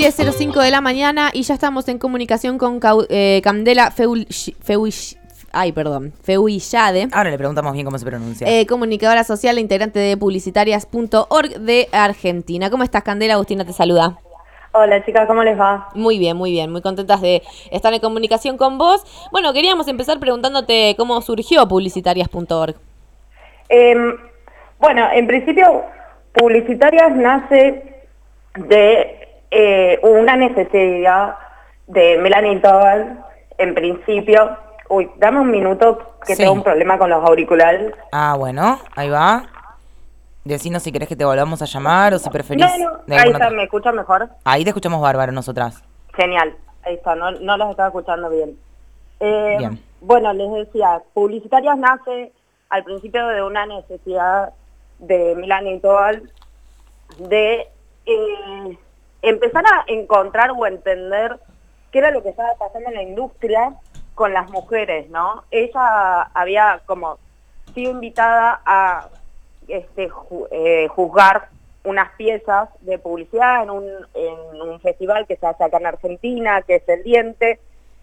10.05 de la mañana y ya estamos en comunicación con eh, Candela Feuillade. Ay, perdón, Feuillade. Ahora le preguntamos bien cómo se pronuncia. Eh, comunicadora social e integrante de publicitarias.org de Argentina. ¿Cómo estás, Candela? Agustina te saluda. Hola chicas, ¿cómo les va? Muy bien, muy bien, muy contentas de estar en comunicación con vos. Bueno, queríamos empezar preguntándote cómo surgió publicitarias.org. Em, bueno, en principio, Publicitarias nace de eh, una necesidad de Melanie Tobal, en principio. Uy, dame un minuto que tengo un problema con los auriculares. Ah, bueno, ahí va. Decinos si querés que te volvamos a llamar o si preferís... No, ahí está, ¿me escuchas mejor? Ahí te escuchamos bárbaro nosotras. Genial, ahí está, no, no los estaba escuchando bien. Eh, bien. Bueno, les decía, Publicitarias nace al principio de una necesidad de Melanie Tobal de eh, empezar a encontrar o entender qué era lo que estaba pasando en la industria con las mujeres, ¿no? Ella había como sido invitada a este, eh, juzgar unas piezas de publicidad en un, en un festival que se hace acá en Argentina, que es El Diente,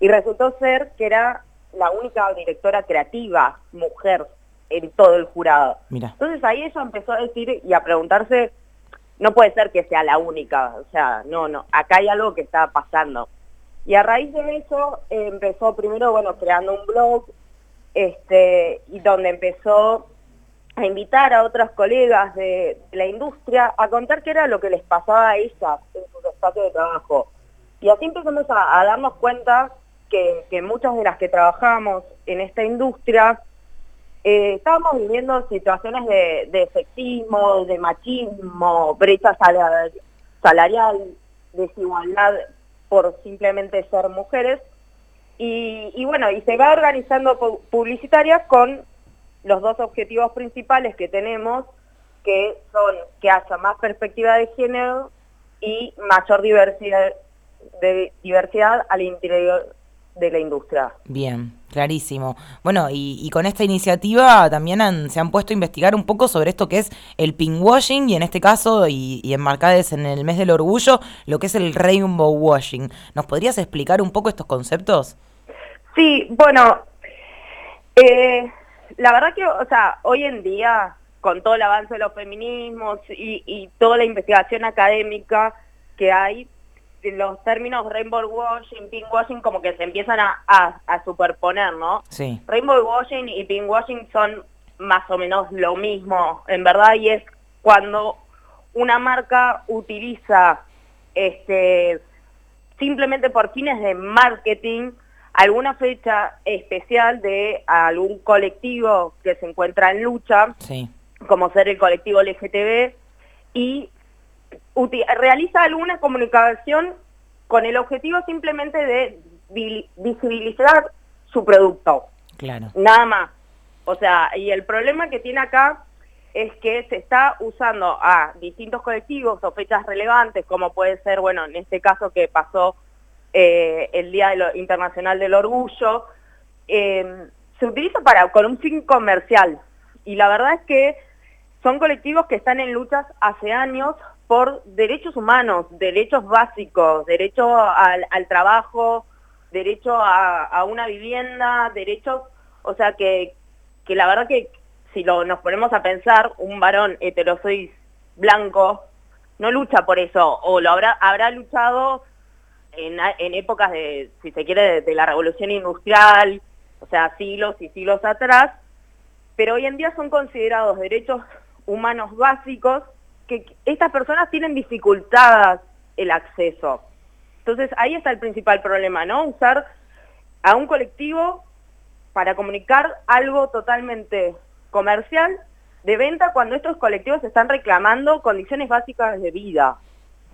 y resultó ser que era la única directora creativa mujer en todo el jurado. Entonces ahí ella empezó a decir y a preguntarse, no puede ser que sea la única, o sea, no, no, acá hay algo que está pasando. Y a raíz de eso empezó primero, bueno, creando un blog, este, y donde empezó a invitar a otras colegas de, la industria a contar qué era lo que les pasaba a ellas en su espacio de trabajo. Y así empezamos a, darnos cuenta que, muchas de las que trabajamos en esta industria eh, estábamos viviendo situaciones de, de, sexismo, de machismo, brecha salarial, desigualdad por simplemente ser mujeres. Y, bueno, y se va organizando publicitarias con los dos objetivos principales que tenemos, que son que haya más perspectiva de género y mayor diversidad, diversidad al interior de la industria. Bien, clarísimo. Bueno, y, con esta iniciativa también se han puesto a investigar un poco sobre esto que es el pinkwashing y en este caso, y, y enmarcades en el mes del orgullo, lo que es el rainbow washing. ¿Nos podrías explicar un poco estos conceptos? Sí, bueno, eh, la verdad que, o sea, hoy en día, con todo el avance de los feminismos y, y toda la investigación académica que hay, los términos rainbow washing, pink washing como que se empiezan a, a, superponer, ¿no? Sí. Rainbow washing y pink washing son más o menos lo mismo, en verdad, y es cuando una marca utiliza este simplemente por fines de marketing alguna fecha especial de algún colectivo que se encuentra en lucha, sí. como ser el colectivo LGTB, y realiza alguna comunicación con el objetivo simplemente de visibilizar su producto. Claro. Nada más. O sea, y el problema que tiene acá es que se está usando a distintos colectivos o fechas relevantes, como puede ser, bueno, en este caso que pasó eh, el Día Internacional del Orgullo, eh, se utiliza para con un fin comercial. Y la verdad es que son colectivos que están en luchas hace años por derechos humanos, derechos básicos, derecho al, trabajo, derecho a, una vivienda, derechos, o sea que, que la verdad que si lo, nos ponemos a pensar, un varón heterosis blanco no lucha por eso, o lo habrá, habrá luchado en épocas de, si se quiere, de, la revolución industrial, o sea, siglos y siglos atrás, pero hoy en día son considerados derechos humanos básicos que estas personas tienen dificultadas el acceso. Entonces ahí está el principal problema, ¿no? Usar a un colectivo para comunicar algo totalmente comercial de venta cuando estos colectivos están reclamando condiciones básicas de vida.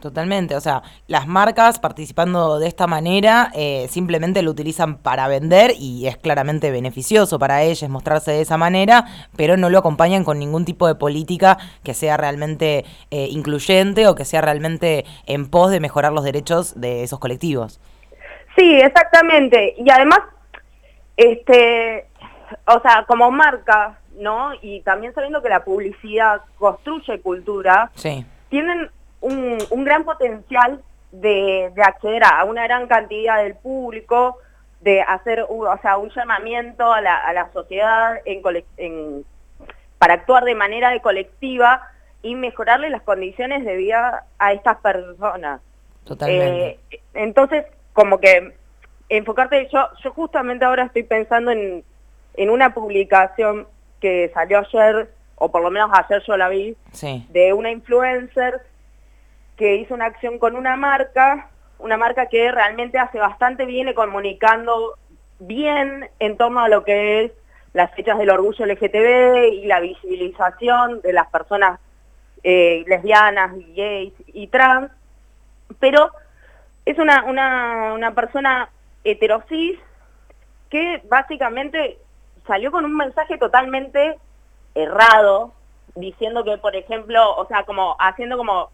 Totalmente, o sea, las marcas participando de esta manera eh, simplemente lo utilizan para vender y es claramente beneficioso para ellas mostrarse de esa manera, pero no lo acompañan con ningún tipo de política que sea realmente eh, incluyente o que sea realmente en pos de mejorar los derechos de esos colectivos. Sí, exactamente. Y además, este, o sea, como marca, ¿no? Y también sabiendo que la publicidad construye cultura, sí. tienen un, gran potencial de, acceder a una gran cantidad del público, de hacer o sea, un llamamiento a la, a la sociedad en, para actuar de manera de colectiva y mejorarle las condiciones de vida a estas personas. Totalmente. Eh, entonces, como que enfocarte, yo, yo justamente ahora estoy pensando en, en una publicación que salió ayer, o por lo menos ayer yo la vi, de una influencer que hizo una acción con una marca, una marca que realmente hace bastante viene comunicando bien en torno a lo que es las fechas del orgullo LGTB y la visibilización de las personas eh, lesbianas, gays y trans, pero es una, una, una persona heterosis que básicamente salió con un mensaje totalmente errado, diciendo que, por ejemplo, o sea, como haciendo como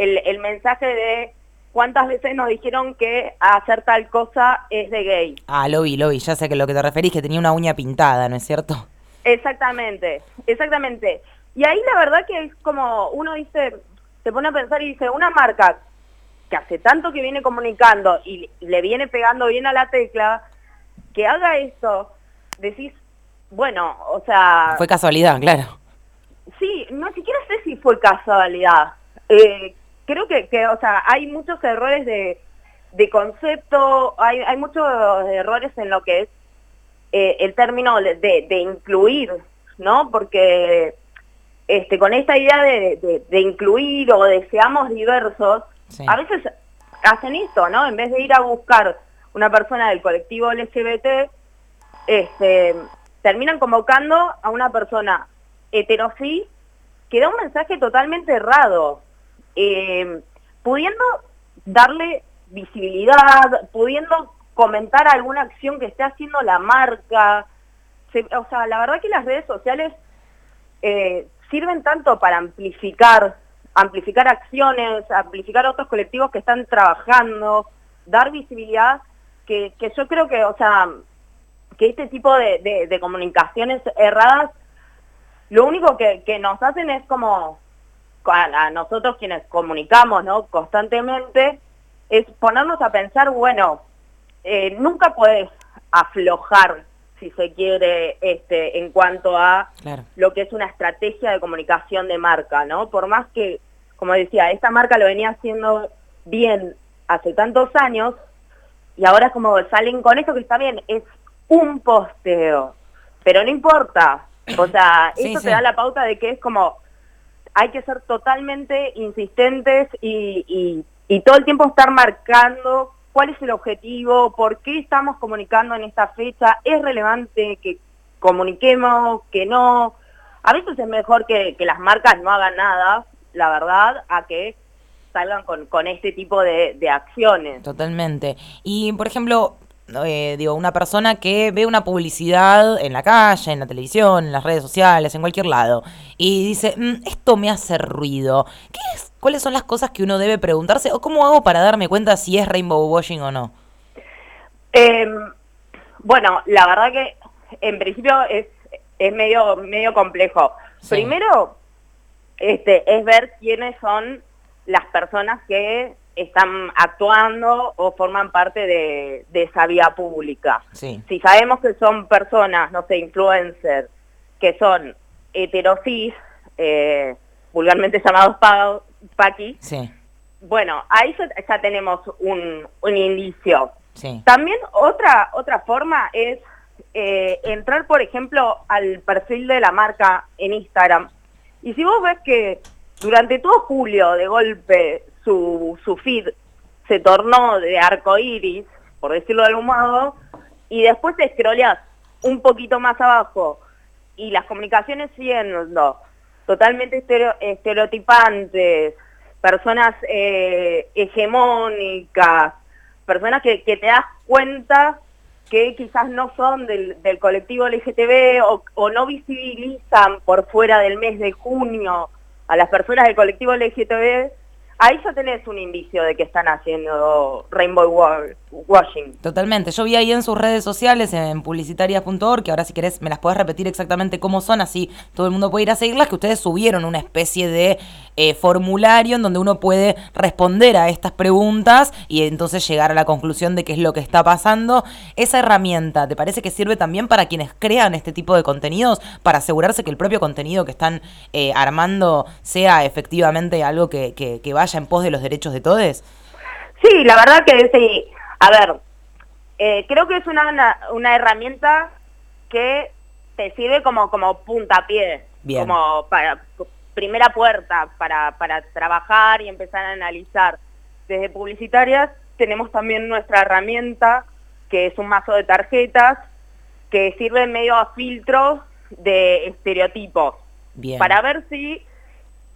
el, el mensaje de cuántas veces nos dijeron que hacer tal cosa es de gay. Ah, lo vi, lo vi, ya sé que lo que te referís, que tenía una uña pintada, ¿no es cierto? Exactamente, exactamente. Y ahí la verdad que es como, uno dice, se pone a pensar y dice, una marca que hace tanto que viene comunicando y le viene pegando bien a la tecla, que haga esto, decís, bueno, o sea... Fue casualidad, claro. Sí, no siquiera sé si fue casualidad. Eh, creo que, que, o sea, hay muchos errores de, de concepto, hay, hay muchos errores en lo que es eh, el término de, de, incluir, ¿no? Porque este, con esta idea de, de incluir o de seamos diversos, a veces hacen esto, ¿no? En vez de ir a buscar una persona del colectivo LGBT, este, terminan convocando a una persona heterosí que da un mensaje totalmente errado, eh, pudiendo darle visibilidad, pudiendo comentar alguna acción que esté haciendo la marca. o sea, la verdad que las redes sociales eh, sirven tanto para amplificar amplificar acciones, amplificar otros colectivos que están trabajando, dar visibilidad, que, yo creo que, o sea, que este tipo de, comunicaciones erradas, lo único que, nos hacen es como, a, nosotros quienes comunicamos ¿no? constantemente, es ponernos a pensar, bueno, eh, nunca puedes aflojar si se quiere, este, en cuanto a lo que es una estrategia de comunicación de marca, ¿no? Por más que, como decía, esta marca lo venía haciendo bien hace tantos años, y ahora como salen con esto que está bien, es un posteo, pero no importa, o sea, eso te da la pauta de que es como, hay que ser totalmente insistentes y, todo el tiempo estar marcando cuál es el objetivo, por qué estamos comunicando en esta fecha, es relevante que comuniquemos, que no. A veces es mejor que, las marcas no hagan nada, la verdad, a que salgan con, este tipo de acciones. Totalmente. Y, por ejemplo, eh, digo, una persona que ve una publicidad en la calle, en la televisión, en las redes sociales, en cualquier lado, y dice, mm, esto me hace ruido. ¿Qué es? ¿Cuáles son las cosas que uno debe preguntarse? ¿O cómo hago para darme cuenta si es rainbow washing o no? Em, bueno, la verdad que en principio es, es medio, medio complejo. Primero, este, es ver quiénes son las personas que están actuando o forman parte de, esa vía pública. Si sabemos que son personas, no sé, influencers, que son heterosis, eh, vulgarmente llamados pa paqui, bueno, ahí ya, tenemos un, un indicio. También otra, otra forma es eh, entrar, por ejemplo, al perfil de la marca en Instagram. Y si vos ves que durante todo julio, de golpe, su, su feed se tornó de arco iris, por decirlo de algún modo, y después te scrolleas un poquito más abajo y las comunicaciones siendo totalmente estereotipantes, personas eh, hegemónicas, personas que, que, te das cuenta que quizás no son del, del colectivo LGTB o, no visibilizan por fuera del mes de junio a las personas del colectivo LGTB, ahí ya tenés un indicio de que están haciendo rainbow washing. Totalmente. Yo vi ahí en sus redes sociales, en publicitarias.org, que ahora si querés me las podés repetir exactamente cómo son, así todo el mundo puede ir a seguirlas, que ustedes subieron una especie de eh, formulario en donde uno puede responder a estas preguntas y entonces llegar a la conclusión de qué es lo que está pasando. Esa herramienta, ¿te parece que sirve también para quienes crean este tipo de contenidos, para asegurarse que el propio contenido que están eh, armando sea efectivamente algo que, que vaya en pos de los derechos de todos? Sí, la verdad que sí. A ver, eh, creo que es una, una, herramienta que te sirve como, como puntapié, como para primera puerta para, para trabajar y empezar a analizar. Desde publicitarias tenemos también nuestra herramienta, que es un mazo de tarjetas, que sirve medio a filtro de estereotipos. Para ver si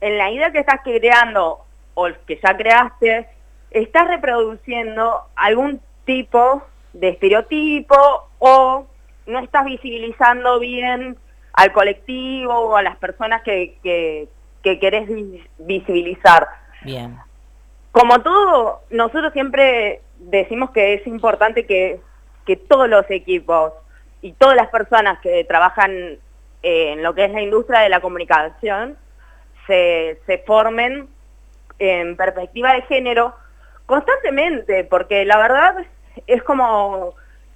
en la idea que estás creando o que ya creaste, estás reproduciendo algún tipo de estereotipo o no estás visibilizando bien al colectivo o a las personas que, que, querés visibilizar. Bien. Como todo, nosotros siempre decimos que es importante que, que todos los equipos y todas las personas que trabajan en lo que es la industria de la comunicación se, se formen en perspectiva de género constantemente, porque la verdad es como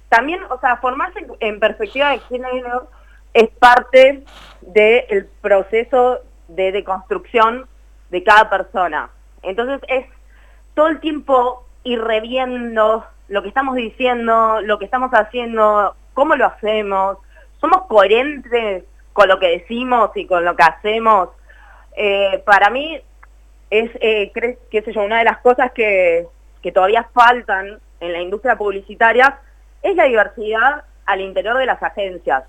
también, o sea, formarse en perspectiva de género es parte del proceso de deconstrucción de cada persona. Entonces es todo el tiempo ir reviendo lo que estamos diciendo, lo que estamos haciendo, cómo lo hacemos, somos coherentes con lo que decimos y con lo que hacemos. Eh, para mí es, eh, qué sé yo, una de las cosas que, que todavía faltan en la industria publicitaria es la diversidad al interior de las agencias.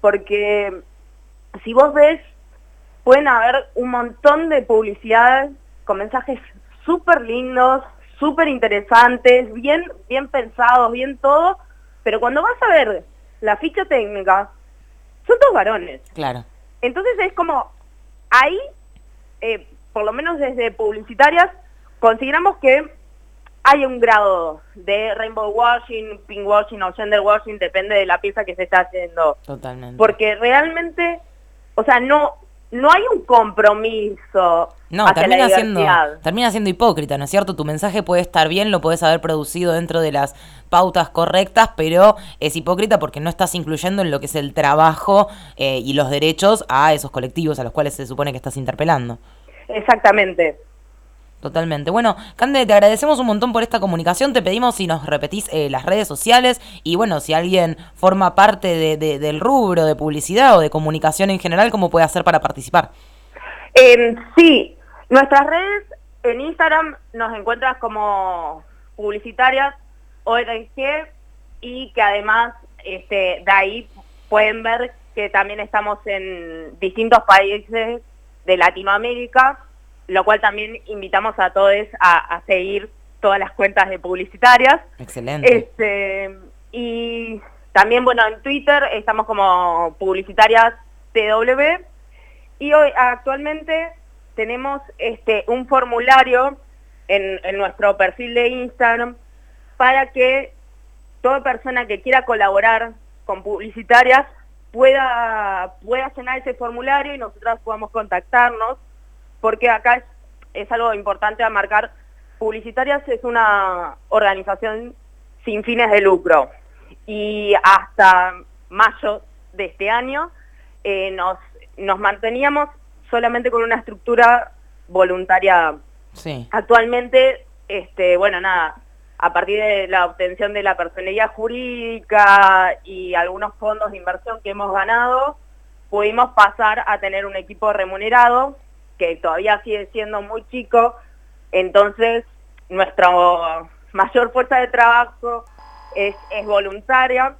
Porque si vos ves, pueden haber un montón de publicidades con mensajes súper lindos, súper interesantes, bien, bien pensados, bien todo, pero cuando vas a ver la ficha técnica, son dos varones. Claro. Entonces es como, ahí eh, por lo menos desde publicitarias, consideramos que hay un grado de rainbow washing, pink washing o gender washing, depende de la pieza que se está haciendo. Totalmente. Porque realmente, o sea, no no hay un compromiso. No, termina siendo, termina siendo hipócrita, ¿no es cierto? Tu mensaje puede estar bien, lo puedes haber producido dentro de las pautas correctas, pero es hipócrita porque no estás incluyendo en lo que es el trabajo eh, y los derechos a esos colectivos a los cuales se supone que estás interpelando. Exactamente. Totalmente. Bueno, Cande, te agradecemos un montón por esta comunicación. Te pedimos si nos repetís eh, las redes sociales y bueno, si alguien forma parte de, del rubro de publicidad o de comunicación en general, ¿cómo puede hacer para participar? Eh, sí, nuestras redes en Instagram nos encuentras como publicitarias ORG y que además este, de ahí pueden ver que también estamos en distintos países de Latinoamérica, lo cual también invitamos a todos a, seguir todas las cuentas de publicitarias. Excelente. Este, y también, bueno, en Twitter estamos como publicitarias TW y hoy actualmente tenemos este un formulario en, en nuestro perfil de Instagram para que toda persona que quiera colaborar con publicitarias pueda, pueda llenar ese formulario y nosotras podamos contactarnos, porque acá es, algo importante a marcar, Publicitarias es una organización sin fines de lucro y hasta mayo de este año eh, nos, nos manteníamos solamente con una estructura voluntaria. Sí. Actualmente, este, bueno, nada, a partir de la obtención de la personería jurídica y algunos fondos de inversión que hemos ganado, pudimos pasar a tener un equipo remunerado que todavía sigue siendo muy chico, entonces nuestra mayor fuerza de trabajo es, voluntaria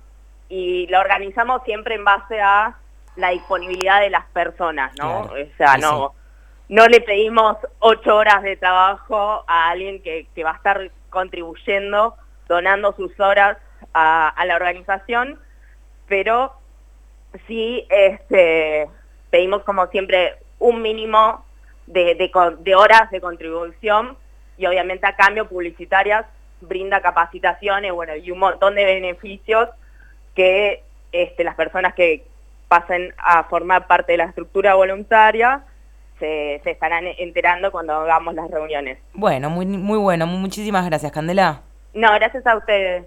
y la organizamos siempre en base a la disponibilidad de las personas, ¿no? O sea, no, no le pedimos ocho horas de trabajo a alguien que, que va a estar contribuyendo, donando sus horas a, la organización, pero sí este, pedimos como siempre un mínimo de, horas de contribución y obviamente a cambio publicitarias brinda capacitaciones bueno, y un montón de beneficios que este, las personas que pasen a formar parte de la estructura voluntaria se, se, estarán enterando cuando hagamos las reuniones. Bueno, muy, muy bueno. Muchísimas gracias, Candela. No, gracias a ustedes.